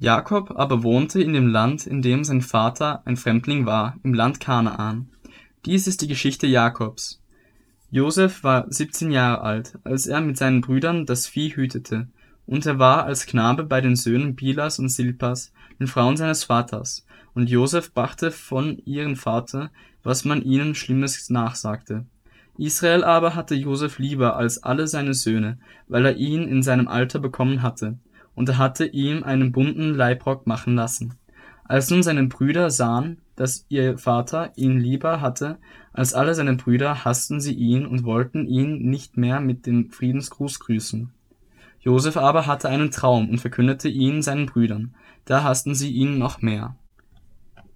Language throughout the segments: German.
Jakob aber wohnte in dem Land, in dem sein Vater ein Fremdling war, im Land Kanaan. Dies ist die Geschichte Jakobs. Josef war 17 Jahre alt, als er mit seinen Brüdern das Vieh hütete, und er war als Knabe bei den Söhnen Bilas und Silpas, den Frauen seines Vaters, und Josef brachte von ihrem Vater, was man ihnen Schlimmes nachsagte. Israel aber hatte Josef lieber als alle seine Söhne, weil er ihn in seinem Alter bekommen hatte, und er hatte ihm einen bunten Leibrock machen lassen. Als nun seine Brüder sahen, dass ihr Vater ihn lieber hatte als alle seine Brüder, hassten sie ihn und wollten ihn nicht mehr mit dem Friedensgruß grüßen. Josef aber hatte einen Traum und verkündete ihn seinen Brüdern, da hassten sie ihn noch mehr.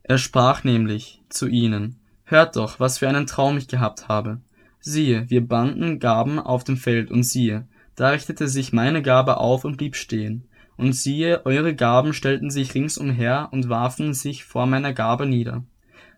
Er sprach nämlich zu ihnen, Hört doch, was für einen Traum ich gehabt habe. Siehe, wir banden Gaben auf dem Feld, und siehe, da richtete sich meine Gabe auf und blieb stehen. Und siehe, eure Gaben stellten sich ringsumher und warfen sich vor meiner Gabe nieder.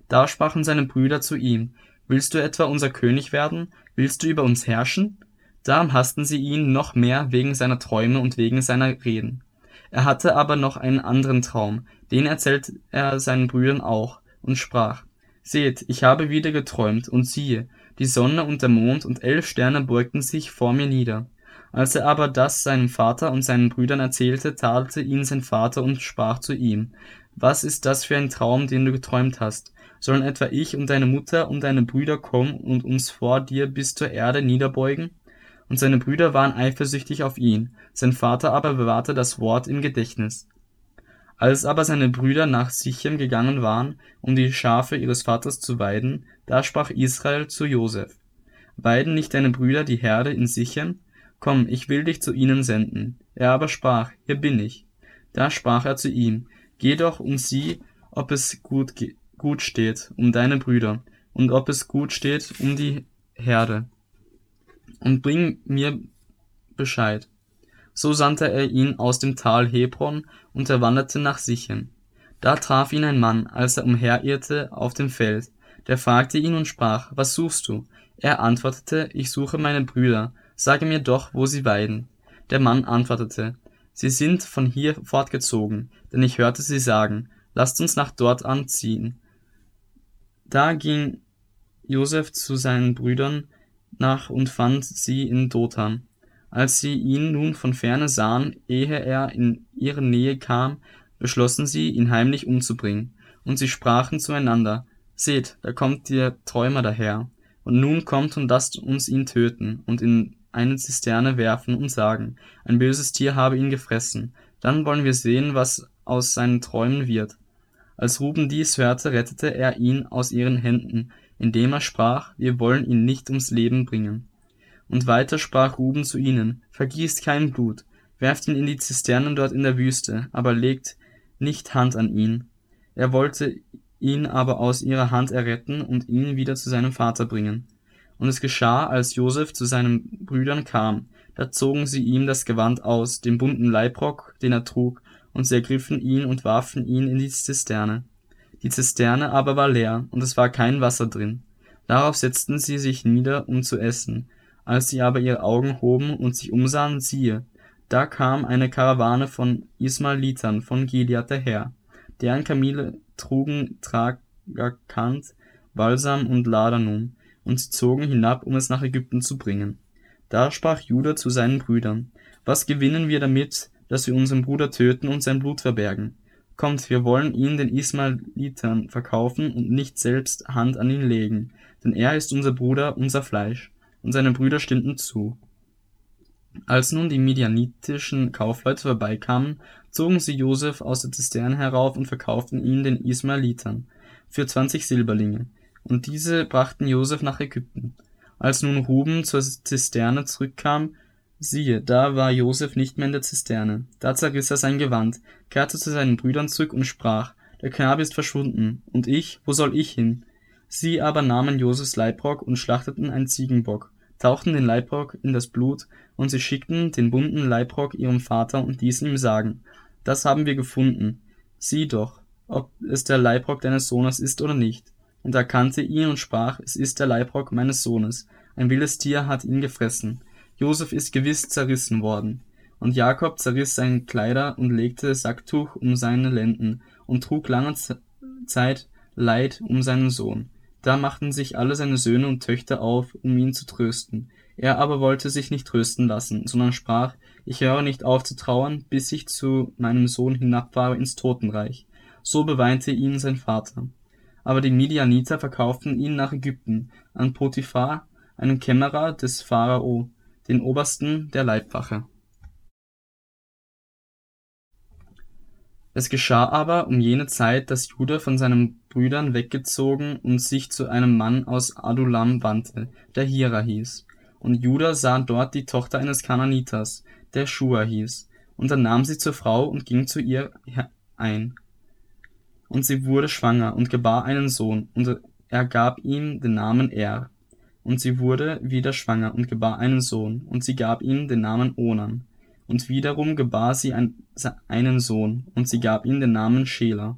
Da sprachen seine Brüder zu ihm, Willst du etwa unser König werden? Willst du über uns herrschen? Darum hassten sie ihn noch mehr wegen seiner Träume und wegen seiner Reden. Er hatte aber noch einen anderen Traum, den erzählte er seinen Brüdern auch, und sprach, Seht, ich habe wieder geträumt, und siehe, die Sonne und der Mond und elf Sterne beugten sich vor mir nieder. Als er aber das seinem Vater und seinen Brüdern erzählte, tadelte ihn sein Vater und sprach zu ihm, Was ist das für ein Traum, den du geträumt hast? Sollen etwa ich und deine Mutter und deine Brüder kommen und uns vor dir bis zur Erde niederbeugen? Und seine Brüder waren eifersüchtig auf ihn, sein Vater aber bewahrte das Wort im Gedächtnis. Als aber seine Brüder nach Sichem gegangen waren, um die Schafe ihres Vaters zu weiden, da sprach Israel zu Josef, Weiden nicht deine Brüder die Herde in Sichem? Komm, ich will dich zu ihnen senden. Er aber sprach, Hier bin ich. Da sprach er zu ihm, Geh doch und sieh, ob es gut, gut steht um deine Brüder, und ob es gut steht um die Herde. Und bring mir Bescheid. So sandte er ihn aus dem Tal Hebron, und er wanderte nach Sichem. Da traf ihn ein Mann, als er umherirrte auf dem Feld. Der fragte ihn und sprach, Was suchst du? Er antwortete, Ich suche meine Brüder, Sage mir doch, wo sie weiden. Der Mann antwortete, Sie sind von hier fortgezogen, denn ich hörte sie sagen, Lasst uns nach dort anziehen. Da ging Josef zu seinen Brüdern nach und fand sie in Dothan. Als sie ihn nun von ferne sahen, ehe er in ihre Nähe kam, beschlossen sie, ihn heimlich umzubringen. Und sie sprachen zueinander, Seht, da kommt der Träumer daher. Und nun kommt und lasst uns ihn töten und in eine Zisterne werfen und sagen, ein böses Tier habe ihn gefressen. Dann wollen wir sehen, was aus seinen Träumen wird. Als Ruben dies hörte, rettete er ihn aus ihren Händen, indem er sprach, wir wollen ihn nicht ums Leben bringen. Und weiter sprach Ruben zu ihnen, vergießt kein Blut, werft ihn in die Zisternen dort in der Wüste, aber legt nicht Hand an ihn. Er wollte ihn aber aus ihrer Hand erretten und ihn wieder zu seinem Vater bringen. Und es geschah, als Josef zu seinen Brüdern kam, da zogen sie ihm das Gewand aus, den bunten Leibrock, den er trug, und sie ergriffen ihn und warfen ihn in die Zisterne. Die Zisterne aber war leer, und es war kein Wasser drin. Darauf setzten sie sich nieder, um zu essen. Als sie aber ihre Augen hoben und sich umsahen, siehe, da kam eine Karawane von Ismaelitern von Gilead daher, deren Kamele trugen Tragakant, Balsam und Ladanum, und sie zogen hinab, um es nach Ägypten zu bringen. Da sprach Judah zu seinen Brüdern, Was gewinnen wir damit, dass wir unseren Bruder töten und sein Blut verbergen? Kommt, wir wollen ihn den Ismaelitern verkaufen und nicht selbst Hand an ihn legen, denn er ist unser Bruder, unser Fleisch. Und seine Brüder stimmten zu. Als nun die midianitischen Kaufleute vorbeikamen, zogen sie Josef aus der Zisterne herauf und verkauften ihn den Ismaelitern für zwanzig Silberlinge und diese brachten Josef nach Ägypten. Als nun Ruben zur Zisterne zurückkam, siehe, da war Josef nicht mehr in der Zisterne. Da zerriss er sein Gewand, kehrte zu seinen Brüdern zurück und sprach, der Knabe ist verschwunden, und ich, wo soll ich hin? Sie aber nahmen Josefs Leibrock und schlachteten einen Ziegenbock, tauchten den Leibrock in das Blut, und sie schickten den bunten Leibrock ihrem Vater und ließen ihm sagen, das haben wir gefunden. Sieh doch, ob es der Leibrock deines Sohnes ist oder nicht und erkannte ihn und sprach, es ist der Leibrock meines Sohnes, ein wildes Tier hat ihn gefressen. Josef ist gewiss zerrissen worden. Und Jakob zerriss seine Kleider und legte Sacktuch um seine Lenden und trug lange Zeit Leid um seinen Sohn. Da machten sich alle seine Söhne und Töchter auf, um ihn zu trösten. Er aber wollte sich nicht trösten lassen, sondern sprach, ich höre nicht auf zu trauern, bis ich zu meinem Sohn hinabfahre ins Totenreich. So beweinte ihn sein Vater. Aber die Midianiter verkauften ihn nach Ägypten, an Potiphar, einen Kämmerer des Pharao, den Obersten der Leibwache. Es geschah aber um jene Zeit, dass Juda von seinen Brüdern weggezogen und sich zu einem Mann aus Adulam wandte, der Hira hieß. Und Juda sah dort die Tochter eines Kananiters, der Shua hieß, und er nahm sie zur Frau und ging zu ihr ein. Und sie wurde schwanger und gebar einen Sohn, und er gab ihm den Namen Er. Und sie wurde wieder schwanger und gebar einen Sohn, und sie gab ihm den Namen Onan. Und wiederum gebar sie ein, einen Sohn, und sie gab ihm den Namen Schela.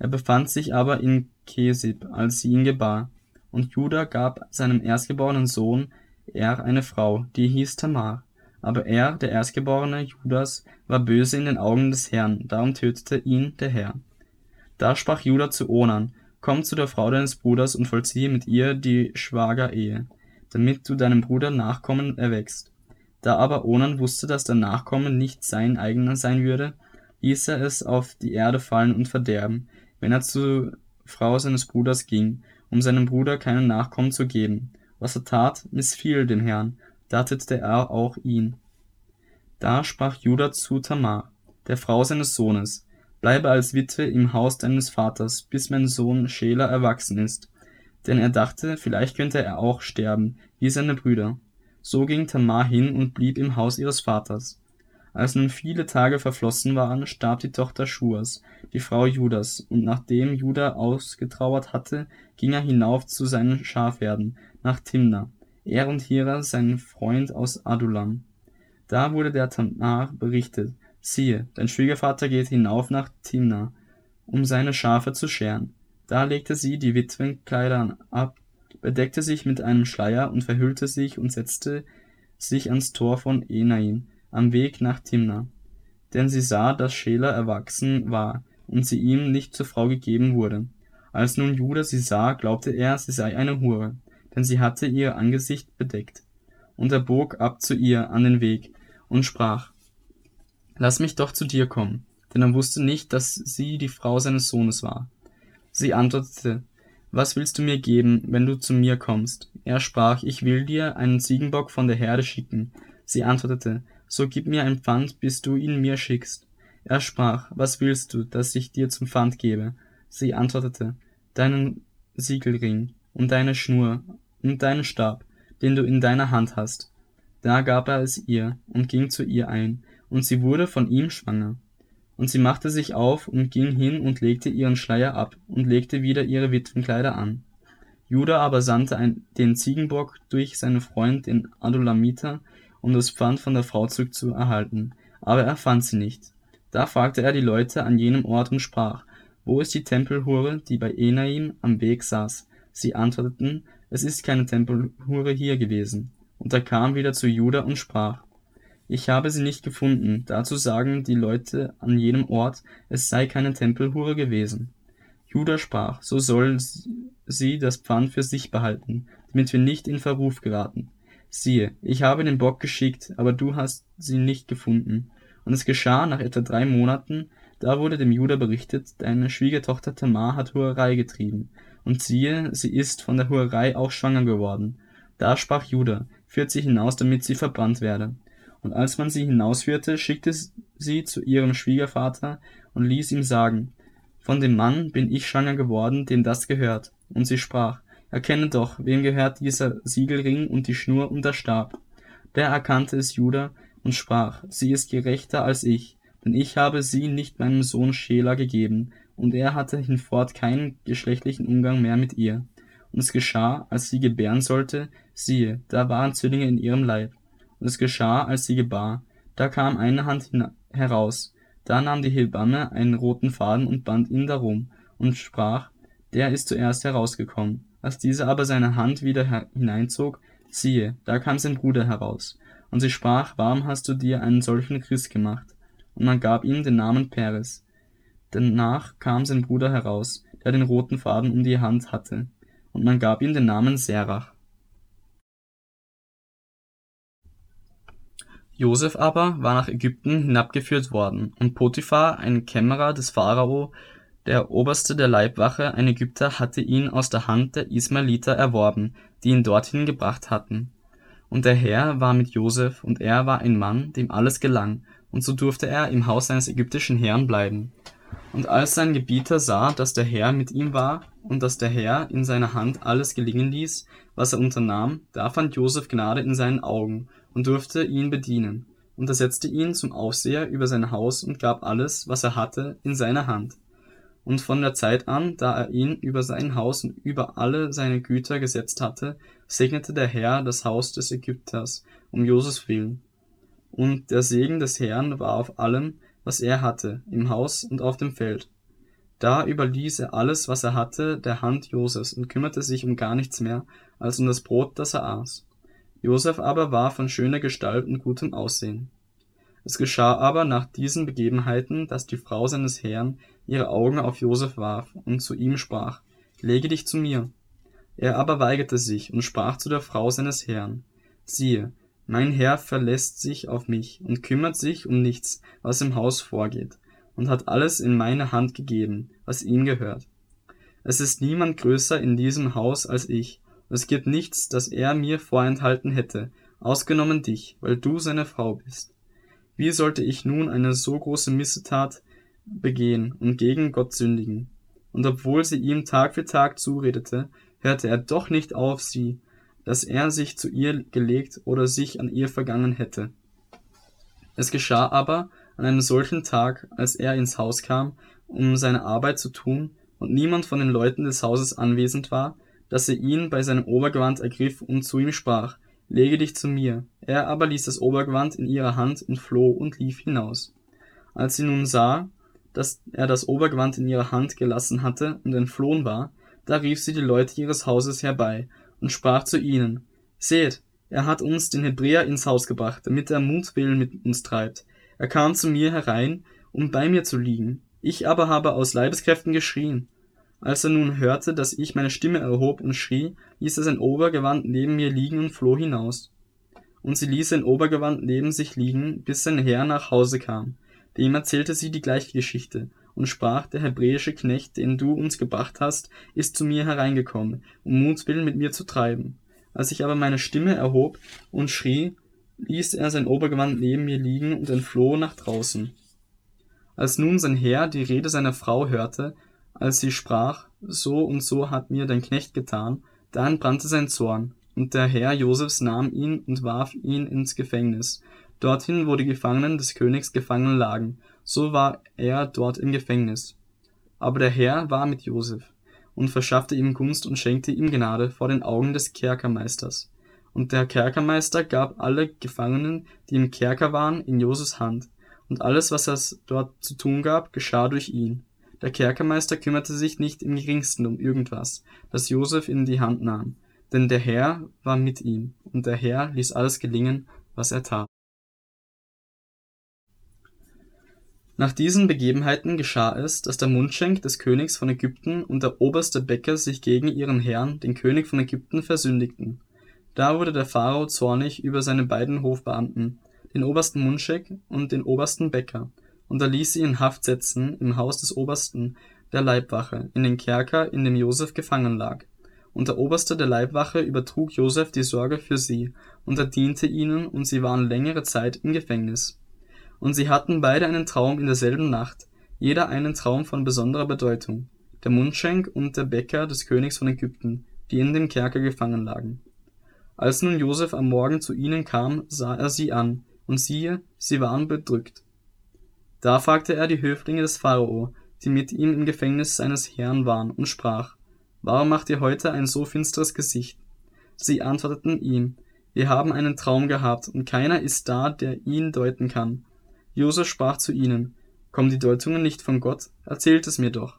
Er befand sich aber in Kesib, als sie ihn gebar. Und Judah gab seinem erstgeborenen Sohn Er eine Frau, die hieß Tamar. Aber er, der Erstgeborene Judas, war böse in den Augen des Herrn, darum tötete ihn der Herr. Da sprach Judah zu Onan, Komm zu der Frau deines Bruders und vollziehe mit ihr die Schwagerehe, damit du deinem Bruder Nachkommen erwächst. Da aber Onan wusste, dass der Nachkomme nicht sein eigener sein würde, ließ er es auf die Erde fallen und verderben, wenn er zur Frau seines Bruders ging, um seinem Bruder keinen Nachkommen zu geben. Was er tat, missfiel dem Herrn, da tötete er auch ihn. Da sprach Judah zu Tamar, der Frau seines Sohnes, Bleibe als Witwe im Haus deines Vaters, bis mein Sohn Schela erwachsen ist. Denn er dachte, vielleicht könnte er auch sterben, wie seine Brüder. So ging Tamar hin und blieb im Haus ihres Vaters. Als nun viele Tage verflossen waren, starb die Tochter Schuas, die Frau Judas, und nachdem Juda ausgetrauert hatte, ging er hinauf zu seinen Schafherden, nach Timna, er und Hira, sein Freund aus Adulam. Da wurde der Tamar berichtet, Siehe, dein Schwiegervater geht hinauf nach Timna, um seine Schafe zu scheren. Da legte sie die Witwenkleider ab, bedeckte sich mit einem Schleier und verhüllte sich und setzte sich ans Tor von Enaim, am Weg nach Timna. Denn sie sah, dass Schela erwachsen war und sie ihm nicht zur Frau gegeben wurde. Als nun Judah sie sah, glaubte er, sie sei eine Hure, denn sie hatte ihr Angesicht bedeckt. Und er bog ab zu ihr an den Weg und sprach, Lass mich doch zu dir kommen. Denn er wusste nicht, dass sie die Frau seines Sohnes war. Sie antwortete, Was willst du mir geben, wenn du zu mir kommst? Er sprach, Ich will dir einen Ziegenbock von der Herde schicken. Sie antwortete, So gib mir ein Pfand, bis du ihn mir schickst. Er sprach, Was willst du, dass ich dir zum Pfand gebe? Sie antwortete, Deinen Siegelring und deine Schnur und deinen Stab, den du in deiner Hand hast. Da gab er es ihr und ging zu ihr ein, und sie wurde von ihm schwanger. Und sie machte sich auf und ging hin und legte ihren Schleier ab und legte wieder ihre Witwenkleider an. Judah aber sandte den Ziegenbock durch seinen Freund den Adulamiter, um das Pfand von der Frau zurückzuerhalten, aber er fand sie nicht. Da fragte er die Leute an jenem Ort und sprach, wo ist die Tempelhure, die bei Enaim am Weg saß? Sie antworteten, es ist keine Tempelhure hier gewesen. Und er kam wieder zu Judah und sprach, ich habe sie nicht gefunden, dazu sagen die Leute an jenem Ort, es sei keine Tempelhure gewesen. Judah sprach, so soll sie das Pfand für sich behalten, damit wir nicht in Verruf geraten. Siehe, ich habe den Bock geschickt, aber du hast sie nicht gefunden. Und es geschah nach etwa drei Monaten, da wurde dem Judah berichtet, deine Schwiegertochter Tamar hat Hurerei getrieben. Und siehe, sie ist von der Hurerei auch schwanger geworden. Da sprach Judah, führt sie hinaus, damit sie verbrannt werde. Und als man sie hinausführte, schickte sie zu ihrem Schwiegervater und ließ ihm sagen, von dem Mann bin ich schwanger geworden, dem das gehört. Und sie sprach, erkenne doch, wem gehört dieser Siegelring und die Schnur und der Stab. Der erkannte es Judah und sprach, sie ist gerechter als ich, denn ich habe sie nicht meinem Sohn Schela gegeben, und er hatte hinfort keinen geschlechtlichen Umgang mehr mit ihr. Und es geschah, als sie gebären sollte, siehe, da waren Zwillinge in ihrem Leib. Und es geschah, als sie gebar, da kam eine Hand heraus, da nahm die Hebamme einen roten Faden und band ihn darum und sprach, der ist zuerst herausgekommen. Als dieser aber seine Hand wieder hineinzog, siehe, da kam sein Bruder heraus. Und sie sprach, warum hast du dir einen solchen Christ gemacht? Und man gab ihm den Namen Peres. Danach kam sein Bruder heraus, der den roten Faden um die Hand hatte, und man gab ihm den Namen Serach. Josef aber war nach Ägypten hinabgeführt worden, und Potiphar, ein Kämmerer des Pharao, der Oberste der Leibwache, ein Ägypter, hatte ihn aus der Hand der Ismaeliter erworben, die ihn dorthin gebracht hatten. Und der Herr war mit Josef, und er war ein Mann, dem alles gelang, und so durfte er im Haus seines ägyptischen Herrn bleiben. Und als sein Gebieter sah, dass der Herr mit ihm war, und dass der Herr in seiner Hand alles gelingen ließ, was er unternahm, da fand Josef Gnade in seinen Augen und durfte ihn bedienen. Und er setzte ihn zum Aufseher über sein Haus und gab alles, was er hatte, in seine Hand. Und von der Zeit an, da er ihn über sein Haus und über alle seine Güter gesetzt hatte, segnete der Herr das Haus des Ägypters um Josefs willen. Und der Segen des Herrn war auf allem, was er hatte, im Haus und auf dem Feld. Da überließ er alles, was er hatte, der Hand Josefs und kümmerte sich um gar nichts mehr, als um das Brot, das er aß. Josef aber war von schöner Gestalt und gutem Aussehen. Es geschah aber nach diesen Begebenheiten, dass die Frau seines Herrn ihre Augen auf Josef warf und zu ihm sprach, Lege dich zu mir. Er aber weigerte sich und sprach zu der Frau seines Herrn, Siehe, mein Herr verlässt sich auf mich und kümmert sich um nichts, was im Haus vorgeht, und hat alles in meine Hand gegeben, was ihm gehört. Es ist niemand größer in diesem Haus als ich, es gibt nichts, das er mir vorenthalten hätte, ausgenommen dich, weil du seine Frau bist. Wie sollte ich nun eine so große Missetat begehen und gegen Gott sündigen? Und obwohl sie ihm Tag für Tag zuredete, hörte er doch nicht auf sie, dass er sich zu ihr gelegt oder sich an ihr vergangen hätte. Es geschah aber an einem solchen Tag, als er ins Haus kam, um seine Arbeit zu tun, und niemand von den Leuten des Hauses anwesend war, dass er ihn bei seinem Obergewand ergriff und zu ihm sprach, Lege dich zu mir. Er aber ließ das Obergewand in ihrer Hand und floh und lief hinaus. Als sie nun sah, dass er das Obergewand in ihrer Hand gelassen hatte und entflohen war, da rief sie die Leute ihres Hauses herbei und sprach zu ihnen, Seht, er hat uns den Hebräer ins Haus gebracht, damit er Mutwillen mit uns treibt. Er kam zu mir herein, um bei mir zu liegen. Ich aber habe aus Leibeskräften geschrien. Als er nun hörte, dass ich meine Stimme erhob und schrie, ließ er sein Obergewand neben mir liegen und floh hinaus. Und sie ließ sein Obergewand neben sich liegen, bis sein Herr nach Hause kam. Dem erzählte sie die gleiche Geschichte und sprach, der hebräische Knecht, den du uns gebracht hast, ist zu mir hereingekommen, um Mutwillen mit mir zu treiben. Als ich aber meine Stimme erhob und schrie, ließ er sein Obergewand neben mir liegen und entfloh nach draußen. Als nun sein Herr die Rede seiner Frau hörte, als sie sprach, so und so hat mir dein Knecht getan, da entbrannte sein Zorn, und der Herr Josefs nahm ihn und warf ihn ins Gefängnis, dorthin, wo die Gefangenen des Königs gefangen lagen, so war er dort im Gefängnis. Aber der Herr war mit Josef und verschaffte ihm Gunst und schenkte ihm Gnade vor den Augen des Kerkermeisters. Und der Kerkermeister gab alle Gefangenen, die im Kerker waren, in Josefs Hand, und alles, was es dort zu tun gab, geschah durch ihn. Der Kerkermeister kümmerte sich nicht im geringsten um irgendwas, das Josef in die Hand nahm, denn der Herr war mit ihm, und der Herr ließ alles gelingen, was er tat. Nach diesen Begebenheiten geschah es, dass der Mundschenk des Königs von Ägypten und der oberste Bäcker sich gegen ihren Herrn, den König von Ägypten, versündigten. Da wurde der Pharao zornig über seine beiden Hofbeamten, den obersten Mundschenk und den obersten Bäcker, und er ließ sie in Haft setzen im Haus des Obersten der Leibwache, in den Kerker, in dem Josef gefangen lag. Und der Oberste der Leibwache übertrug Josef die Sorge für sie, und er diente ihnen, und sie waren längere Zeit im Gefängnis. Und sie hatten beide einen Traum in derselben Nacht, jeder einen Traum von besonderer Bedeutung, der Mundschenk und der Bäcker des Königs von Ägypten, die in dem Kerker gefangen lagen. Als nun Josef am Morgen zu ihnen kam, sah er sie an, und siehe, sie waren bedrückt. Da fragte er die Höflinge des Pharao, die mit ihm im Gefängnis seines Herrn waren, und sprach, Warum macht ihr heute ein so finsteres Gesicht? Sie antworteten ihm, Wir haben einen Traum gehabt, und keiner ist da, der ihn deuten kann. Josef sprach zu ihnen, Kommen die Deutungen nicht von Gott? Erzählt es mir doch.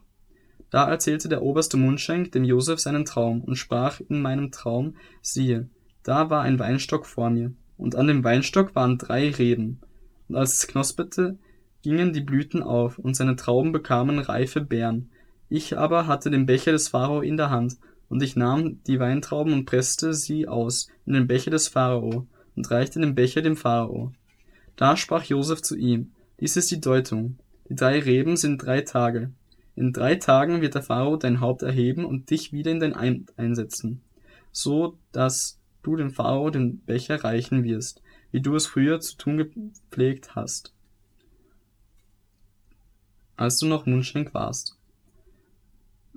Da erzählte der oberste Mundschenk dem Josef seinen Traum und sprach in meinem Traum, siehe, da war ein Weinstock vor mir, und an dem Weinstock waren drei Reben. Und als es knospete, gingen die Blüten auf, und seine Trauben bekamen reife Beeren. Ich aber hatte den Becher des Pharao in der Hand, und ich nahm die Weintrauben und presste sie aus in den Becher des Pharao und reichte den Becher dem Pharao. Da sprach Josef zu ihm, dies ist die Deutung. Die drei Reben sind drei Tage. In drei Tagen wird der Pharao dein Haupt erheben und dich wieder in dein Amt einsetzen, so dass du dem Pharao den Becher reichen wirst, wie du es früher zu tun gepflegt hast, als du noch Mundschenk warst.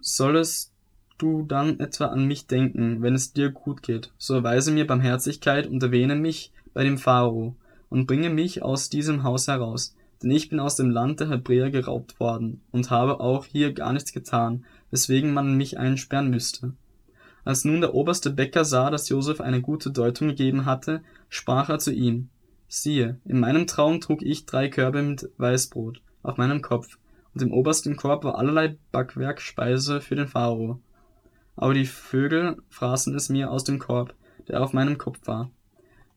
Sollest du dann etwa an mich denken, wenn es dir gut geht, so erweise mir Barmherzigkeit und erwähne mich bei dem Pharao und bringe mich aus diesem Haus heraus, denn ich bin aus dem Land der Hebräer geraubt worden und habe auch hier gar nichts getan, weswegen man mich einsperren müsste. Als nun der oberste Bäcker sah, dass Josef eine gute Deutung gegeben hatte, sprach er zu ihm, siehe, in meinem Traum trug ich drei Körbe mit Weißbrot auf meinem Kopf, und im obersten Korb war allerlei Backwerkspeise für den Pharao. Aber die Vögel fraßen es mir aus dem Korb, der auf meinem Kopf war.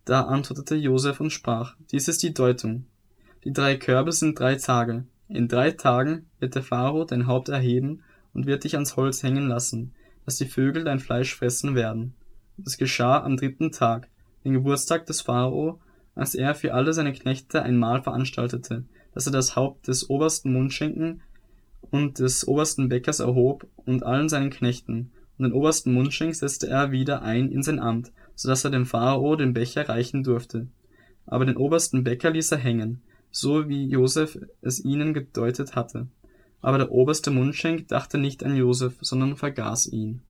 Da antwortete Josef und sprach, dies ist die Deutung. Die drei Körbe sind drei Tage. In drei Tagen wird der Pharao dein Haupt erheben und wird dich ans Holz hängen lassen, dass die Vögel dein Fleisch fressen werden. Und es geschah am dritten Tag, den Geburtstag des Pharao, als er für alle seine Knechte ein Mahl veranstaltete, dass er das Haupt des obersten Mundschenken und des obersten Bäckers erhob und allen seinen Knechten, und den obersten Mundschenk setzte er wieder ein in sein Amt, so dass er dem Pharao den Becher reichen durfte. Aber den obersten Bäcker ließ er hängen, so wie Josef es ihnen gedeutet hatte. Aber der oberste Mundschenk dachte nicht an Josef, sondern vergaß ihn